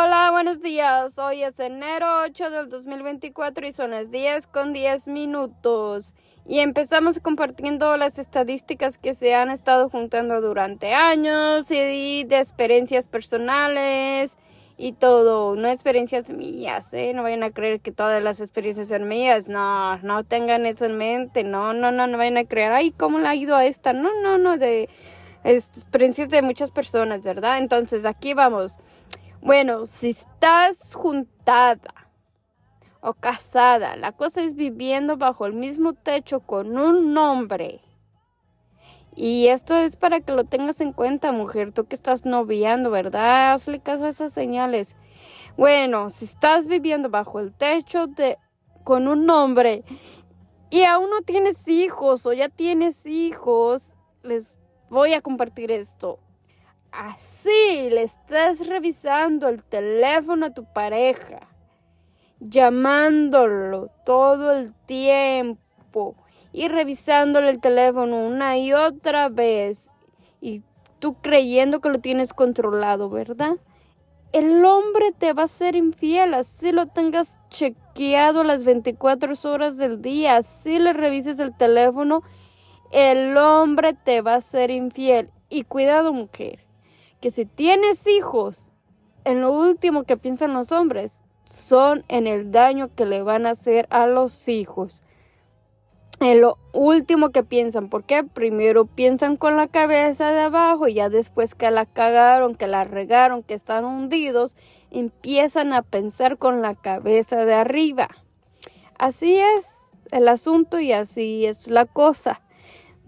Hola, buenos días. Hoy es enero 8 del 2024 y son las 10 con 10 minutos. Y empezamos compartiendo las estadísticas que se han estado juntando durante años y de experiencias personales y todo. No experiencias mías, ¿eh? No vayan a creer que todas las experiencias son mías. No, no tengan eso en mente. No, no, no, no vayan a creer, ay, ¿cómo le ha ido a esta? No, no, no, de experiencias de muchas personas, ¿verdad? Entonces, aquí vamos. Bueno, si estás juntada o casada, la cosa es viviendo bajo el mismo techo con un hombre. Y esto es para que lo tengas en cuenta, mujer, tú que estás noviando, ¿verdad? Hazle caso a esas señales. Bueno, si estás viviendo bajo el techo de con un hombre y aún no tienes hijos o ya tienes hijos, les voy a compartir esto así le estás revisando el teléfono a tu pareja, llamándolo todo el tiempo y revisándole el teléfono una y otra vez y tú creyendo que lo tienes controlado, ¿verdad? El hombre te va a ser infiel, así lo tengas chequeado las 24 horas del día, así le revises el teléfono, el hombre te va a ser infiel. Y cuidado mujer, que si tienes hijos, en lo último que piensan los hombres son en el daño que le van a hacer a los hijos. En lo último que piensan, porque primero piensan con la cabeza de abajo y ya después que la cagaron, que la regaron, que están hundidos, empiezan a pensar con la cabeza de arriba. Así es el asunto y así es la cosa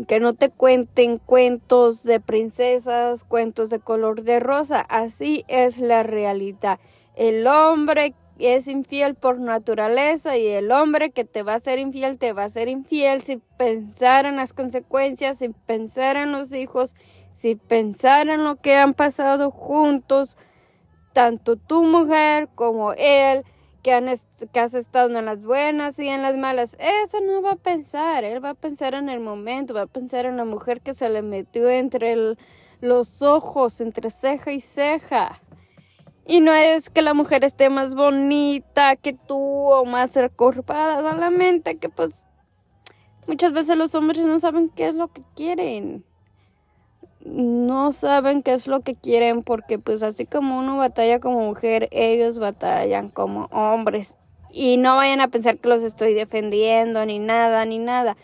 que no te cuenten cuentos de princesas, cuentos de color de rosa. Así es la realidad. El hombre es infiel por naturaleza y el hombre que te va a ser infiel te va a ser infiel sin pensar en las consecuencias, sin pensar en los hijos, sin pensar en lo que han pasado juntos, tanto tu mujer como él que, han que has estado en las buenas y en las malas. Eso no va a pensar. Él va a pensar en el momento, va a pensar en la mujer que se le metió entre los ojos, entre ceja y ceja. Y no es que la mujer esté más bonita que tú o más recorpada, solamente que pues muchas veces los hombres no saben qué es lo que quieren no saben qué es lo que quieren porque pues así como uno batalla como mujer, ellos batallan como hombres. Y no vayan a pensar que los estoy defendiendo ni nada, ni nada.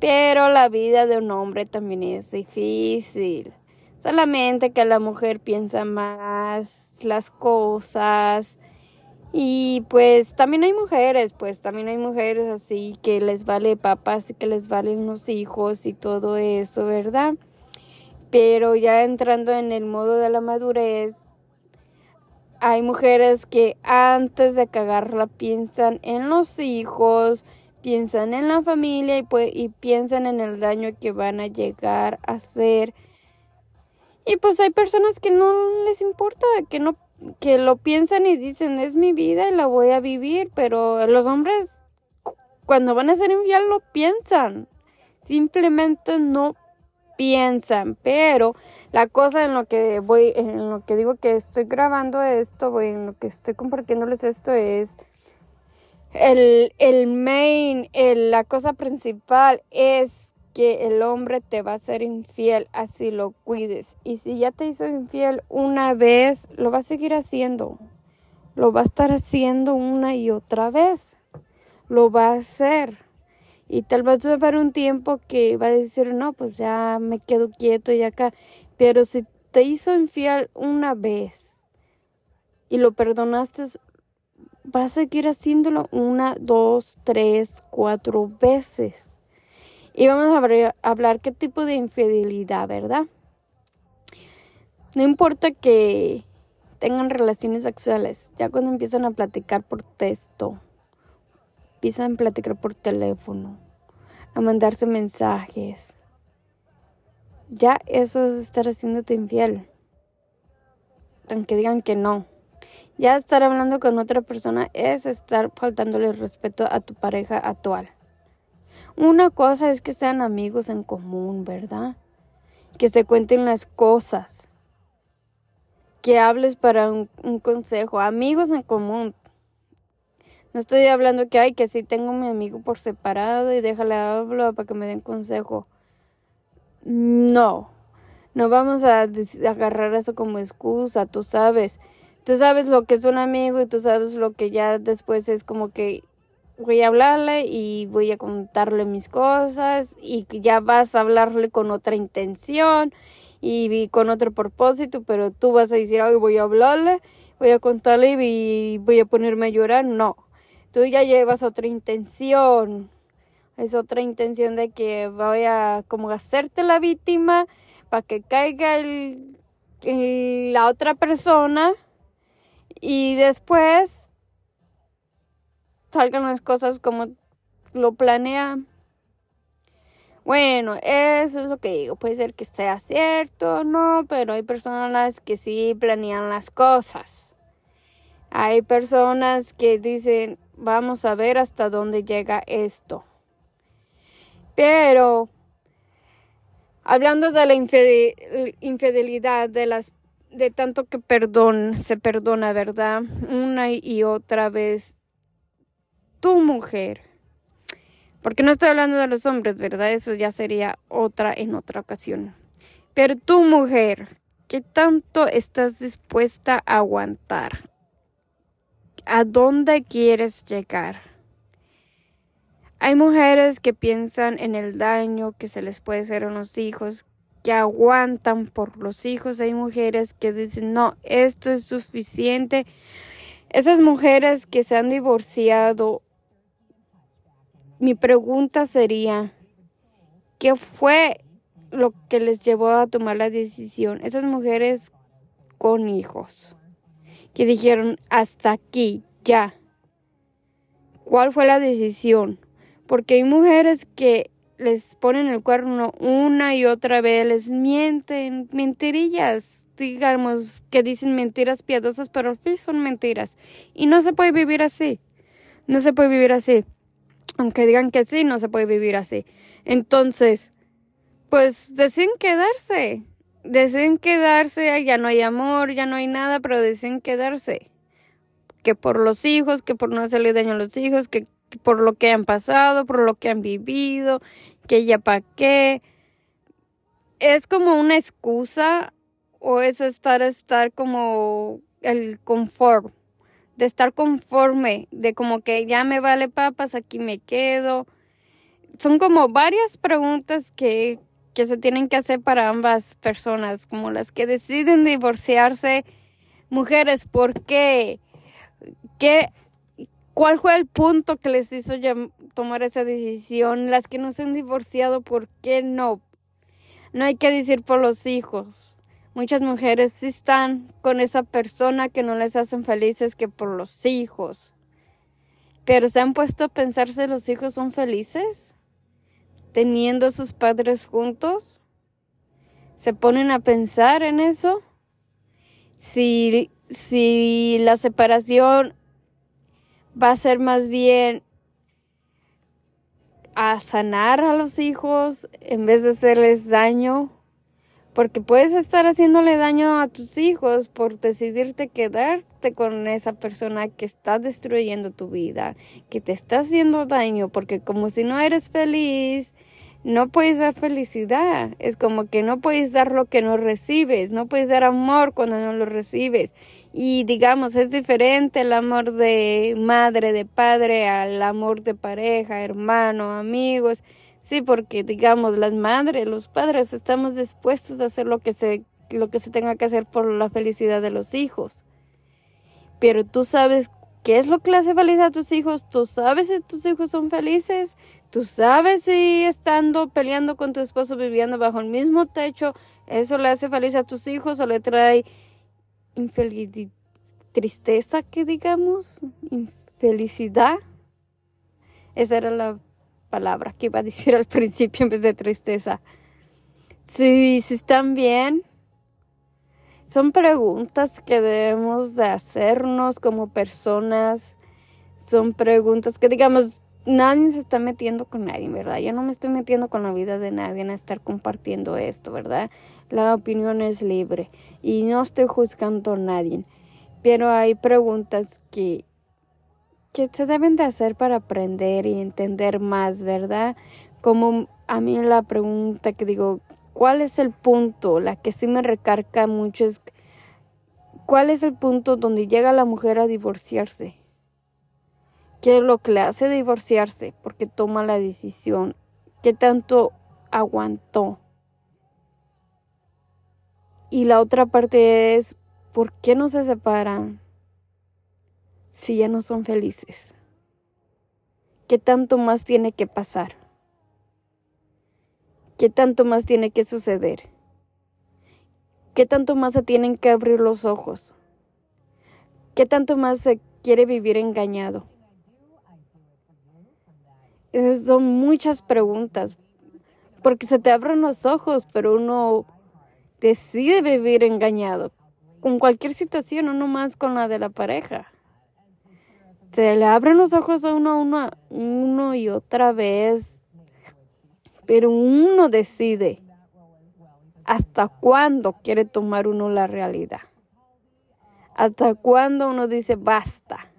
Pero la vida de un hombre también es difícil. Solamente que la mujer piensa más las cosas. Y pues también hay mujeres, pues también hay mujeres así que les vale papas y que les valen los hijos y todo eso, ¿verdad? Pero ya entrando en el modo de la madurez, hay mujeres que antes de cagarla piensan en los hijos, piensan en la familia y, pues, y piensan en el daño que van a llegar a hacer. Y pues hay personas que no les importa, que no que lo piensan y dicen es mi vida y la voy a vivir, pero los hombres cuando van a ser infiel lo piensan. Simplemente no piensan, pero la cosa en lo que voy, en lo que digo que estoy grabando esto, voy, en lo que estoy compartiéndoles esto es el, el main, la cosa principal es que el hombre te va a ser infiel, así lo cuides. Y si ya te hizo infiel una vez, lo va a seguir haciendo. Lo va a estar haciendo una y otra vez. Lo va a hacer. Y tal vez va a haber un tiempo que va a decir, no, pues ya me quedo quieto y acá. Pero si te hizo infiel una vez y lo perdonaste, va a seguir haciéndolo una, dos, tres, cuatro veces. Y vamos a hablar qué tipo de infidelidad, ¿verdad? No importa que tengan relaciones sexuales, ya cuando empiezan a platicar por texto, empiezan a platicar por teléfono, a mandarse mensajes. Ya eso es estar haciéndote infiel. Aunque digan que no. Ya estar hablando con otra persona es estar faltándole respeto a tu pareja actual. Una cosa es que sean amigos en común, ¿verdad? Que se cuenten las cosas que hables para un, consejo, amigos en común. No estoy hablando que, hay que si tengo mi amigo por separado y déjale hablar para que me den consejo. No, no vamos a agarrar eso como excusa, tú sabes. Tú sabes lo que es un amigo y tú sabes lo que ya después es como que voy a hablarle y voy a contarle mis cosas y ya vas a hablarle con otra intención y, con otro propósito, pero tú vas a decir, ay, voy a hablarle, voy a contarle y voy a ponerme a llorar. No, tú ya llevas otra intención. Es otra intención de que voy a como hacerte la víctima para que caiga la otra persona y después salgan las cosas como lo planean. Bueno, eso es lo que digo. Puede ser que sea cierto o no, pero hay personas que sí planean las cosas. Hay personas que dicen, vamos a ver hasta dónde llega esto. Pero, hablando de la infidelidad, de las de tanto que perdón, se perdona, ¿verdad? Una y otra vez. Tu mujer porque no estoy hablando de los hombres, ¿verdad? Eso ya sería otra en otra ocasión. Pero tu mujer, ¿qué tanto estás dispuesta a aguantar? ¿A dónde quieres llegar? Hay mujeres que piensan en el daño que se les puede hacer a los hijos, que aguantan por los hijos. Hay mujeres que dicen, no, esto es suficiente. Esas mujeres que se han divorciado mi pregunta sería, ¿qué fue lo que les llevó a tomar la decisión? Esas mujeres con hijos que dijeron, hasta aquí, ya. ¿Cuál fue la decisión? Porque hay mujeres que les ponen el cuerno una y otra vez, les mienten, mentirillas, digamos, que dicen mentiras piadosas, pero al fin son mentiras. Y no se puede vivir así. No se puede vivir así aunque digan que sí, no se puede vivir así. Entonces, pues deciden quedarse. Deciden quedarse, ya no hay amor, ya no hay nada, pero deciden quedarse. Que por los hijos, que por no hacerle daño a los hijos, que por lo que han pasado, por lo que han vivido, que ya para qué. Es como una excusa o es estar, estar como el confort de estar conforme, de como que ya me vale papas, aquí me quedo. Son como varias preguntas que, que se tienen que hacer para ambas personas, como las que deciden divorciarse. Mujeres, ¿por qué? ¿Qué? ¿Cuál fue el punto que les hizo tomar esa decisión? Las que no se han divorciado, ¿por qué no? No hay que decir por los hijos Muchas mujeres sí están con esa persona que no les hacen felices que por los hijos. Pero se han puesto a pensar si los hijos son felices teniendo a sus padres juntos. Se ponen a pensar en eso. Si, si la separación va a ser más bien a sanar a los hijos en vez de hacerles daño porque puedes estar haciéndole daño a tus hijos por decidirte quedarte con esa persona que está destruyendo tu vida, que te está haciendo daño, porque como si no eres feliz, no puedes dar felicidad. Es como que no puedes dar lo que no recibes, no puedes dar amor cuando no lo recibes. Y digamos, es diferente el amor de madre, de padre, al amor de pareja, hermano, amigos. Sí, porque digamos, las madres, los padres estamos dispuestos a hacer lo que se lo que se tenga que hacer por la felicidad de los hijos. Pero tú sabes qué es lo que le hace feliz a tus hijos, tú sabes si tus hijos son felices, tú sabes si estando peleando con tu esposo viviendo bajo el mismo techo, eso le hace feliz a tus hijos o le trae infelicidad, tristeza, que digamos, infelicidad. Esa era la palabra que iba a decir al principio en vez de tristeza. Si, si están bien, son preguntas que debemos de hacernos como personas. Son preguntas que, digamos, nadie se está metiendo con nadie, ¿verdad? Yo no me estoy metiendo con la vida de nadie en estar compartiendo esto, ¿verdad? La opinión es libre y no estoy juzgando a nadie. Pero hay preguntas que, que se deben de hacer para aprender y entender más, ¿verdad? Como a mí la pregunta que digo, ¿cuál es el punto? La que sí me recarga mucho es, ¿cuál es el punto donde llega la mujer a divorciarse? ¿Qué es lo que le hace divorciarse? Porque toma la decisión. ¿Qué tanto aguantó? Y la otra parte es, ¿por qué no se separan si ya no son felices? ¿Qué tanto más tiene que pasar? ¿Qué tanto más tiene que suceder? ¿Qué tanto más se tienen que abrir los ojos? ¿Qué tanto más se quiere vivir engañado? son muchas preguntas, porque se te abren los ojos, pero uno decide vivir engañado con cualquier situación, no más con la de la pareja. Se le abren los ojos a uno, uno, uno y otra vez, pero uno decide hasta cuándo quiere tomar uno la realidad. Hasta cuándo uno dice basta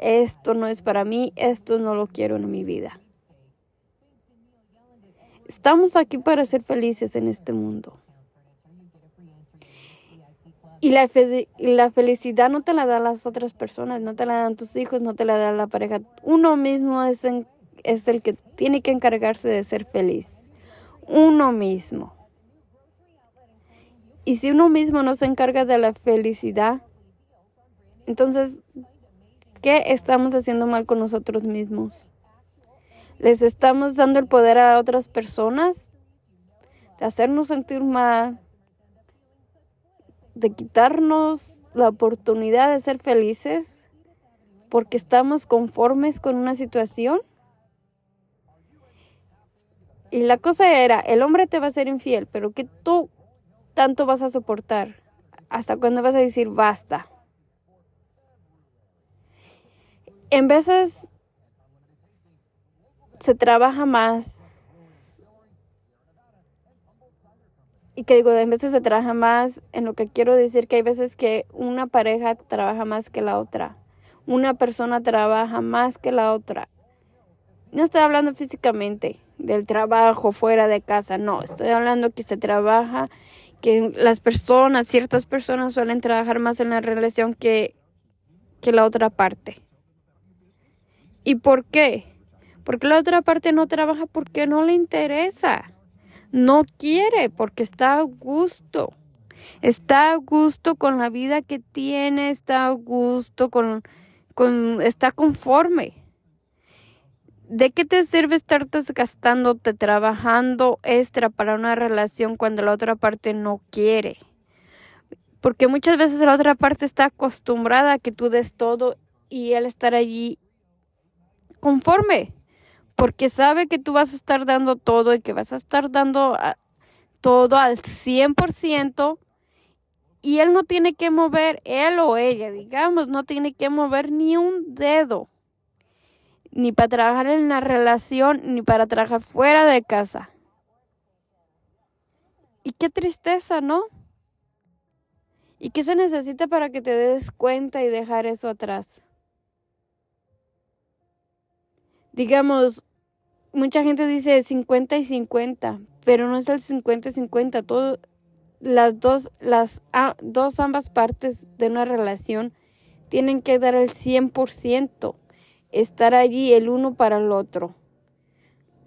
esto no es para mí, esto no lo quiero en mi vida. Estamos aquí para ser felices en este mundo. Y la, felicidad no te la dan las otras personas, no te la dan tus hijos, no te la da la pareja. Uno mismo es, es el que tiene que encargarse de ser feliz. Uno mismo. Y si uno mismo no se encarga de la felicidad, entonces ¿Qué estamos haciendo mal con nosotros mismos? ¿Les estamos dando el poder a otras personas? De hacernos sentir mal, de quitarnos la oportunidad de ser felices porque estamos conformes con una situación. Y la cosa era, el hombre te va a ser infiel, pero que tú tanto vas a soportar. ¿Hasta cuándo vas a decir basta? en veces se trabaja más. Y que digo, en veces se trabaja más en lo que quiero decir que hay veces que una pareja trabaja más que la otra. Una persona trabaja más que la otra. No estoy hablando físicamente del trabajo fuera de casa, no, estoy hablando que se trabaja, que las personas, ciertas personas suelen trabajar más en la relación que, que la otra parte. ¿Y por qué? Porque la otra parte no trabaja porque no le interesa. No quiere porque está a gusto. Está a gusto con la vida que tiene, está a gusto con, con está conforme. ¿De qué te sirve estar desgastándote trabajando extra para una relación cuando la otra parte no quiere? Porque muchas veces la otra parte está acostumbrada a que tú des todo y él estar allí conforme, porque sabe que tú vas a estar dando todo y que vas a estar dando ah, todo al 100% y él no tiene que mover, él o ella, digamos, no tiene que mover ni un dedo, ni para trabajar en la relación, ni para trabajar fuera de casa. Y qué tristeza, ¿no? ¿Y qué se necesita para que te des cuenta y dejar eso atrás? digamos, mucha gente dice 50 y 50, pero no es el 50 y 50, todo, las dos, las dos ambas partes de una relación tienen que dar el 100%, estar allí el uno para el otro.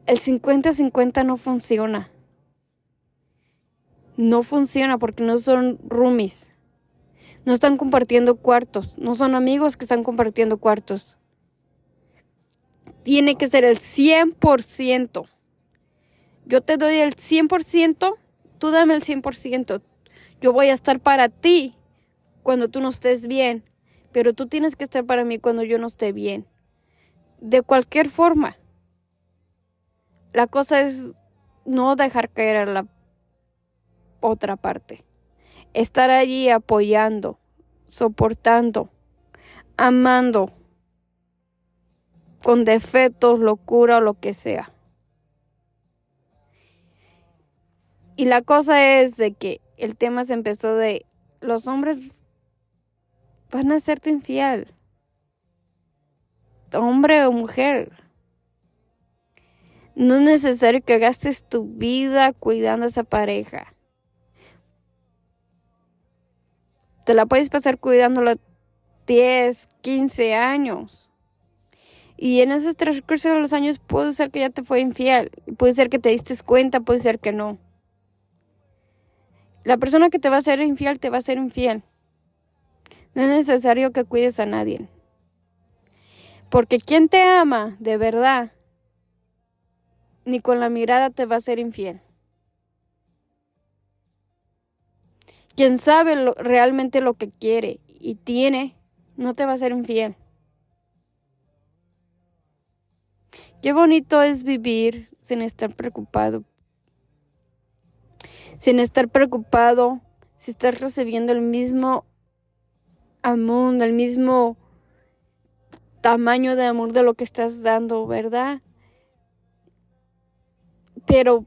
El 50-50 no funciona. No funciona porque no son roomies. No están compartiendo cuartos. No son amigos que están compartiendo cuartos tiene que ser el 100%. Yo te doy el 100%, tú dame el 100%. Yo voy a estar para ti cuando tú no estés bien, pero tú tienes que estar para mí cuando yo no esté bien. De cualquier forma. La cosa es no dejar caer a la otra parte. Estar allí apoyando, soportando, amando con defectos, locura o lo que sea. Y la cosa es de que el tema se empezó de los hombres van a serte infiel. Hombre o mujer. No es necesario que gastes tu vida cuidando a esa pareja. Te la puedes pasar cuidándolo 10, 15 años. Y en esos transcurso de los años puede ser que ya te fue infiel. Puede ser que te diste cuenta, puede ser que no. La persona que te va a ser infiel te va a ser infiel. No es necesario que cuides a nadie. Porque quien te ama de verdad, ni con la mirada te va a ser infiel. Quien sabe realmente lo que quiere y tiene, no te va a ser infiel. Qué bonito es vivir sin estar preocupado sin estar preocupado si estás recibiendo el mismo amor, el mismo tamaño de amor de lo que estás dando, ¿verdad? Pero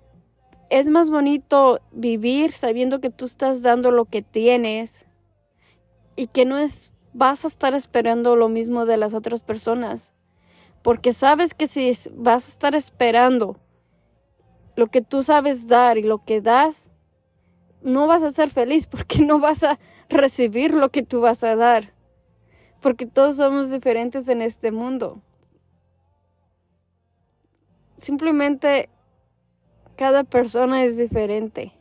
es más bonito vivir sabiendo que tú estás dando lo que tienes y que no es vas a estar esperando lo mismo de las otras personas. Porque sabes que si vas a estar esperando lo que tú sabes dar y lo que das, no vas a ser feliz porque no vas a recibir lo que tú vas a dar. Porque todos somos diferentes en este mundo. Simplemente cada persona es diferente.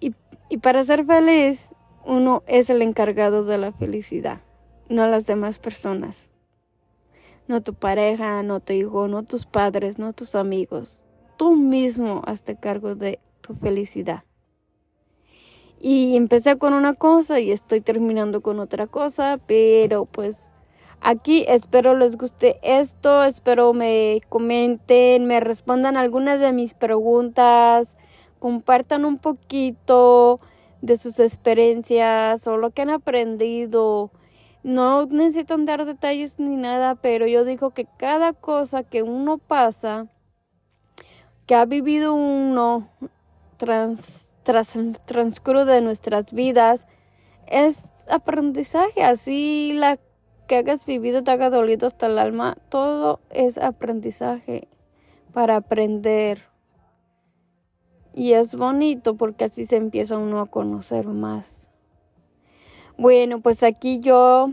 Y, y, para ser feliz, uno es el encargado de la felicidad, no las demás personas. No tu pareja, no tu hijo, no tus padres, no tus amigos tú mismo hazte cargo de tu felicidad. Y empecé con una cosa y estoy terminando con otra cosa, pero pues aquí espero les guste esto, espero me comenten, me respondan algunas de mis preguntas, compartan un poquito de sus experiencias o lo que han aprendido. No necesitan dar detalles ni nada, pero yo digo que cada cosa que uno pasa, que ha vivido uno tras, tras de nuestras vidas es aprendizaje. Así la que hayas vivido te haga dolido hasta el alma, todo es aprendizaje para aprender. Y es bonito porque así se empieza uno a conocer más. Bueno, pues aquí yo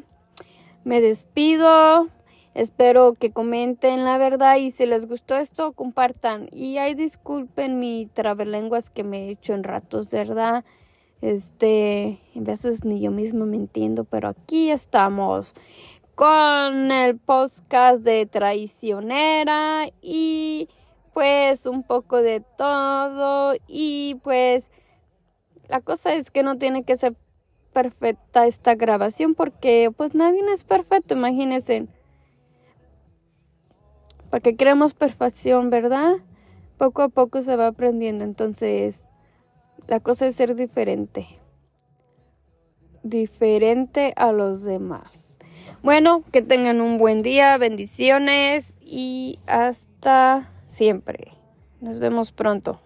me despido. Espero que comenten la verdad y si les gustó esto, compartan. Y ahí disculpen mi trabalenguas que me he hecho en ratos, ¿verdad? Este, en veces ni yo mismo me entiendo, pero aquí estamos con el podcast de traicionera y pues un poco de todo y pues la cosa es que no tiene que ser perfecta esta grabación porque pues nadie es perfecto, imagínense para que creemos perfección, ¿verdad? Poco a poco se va aprendiendo, entonces la cosa es ser diferente. Diferente a los demás. Bueno, que tengan un buen día, bendiciones y hasta siempre. Nos vemos pronto.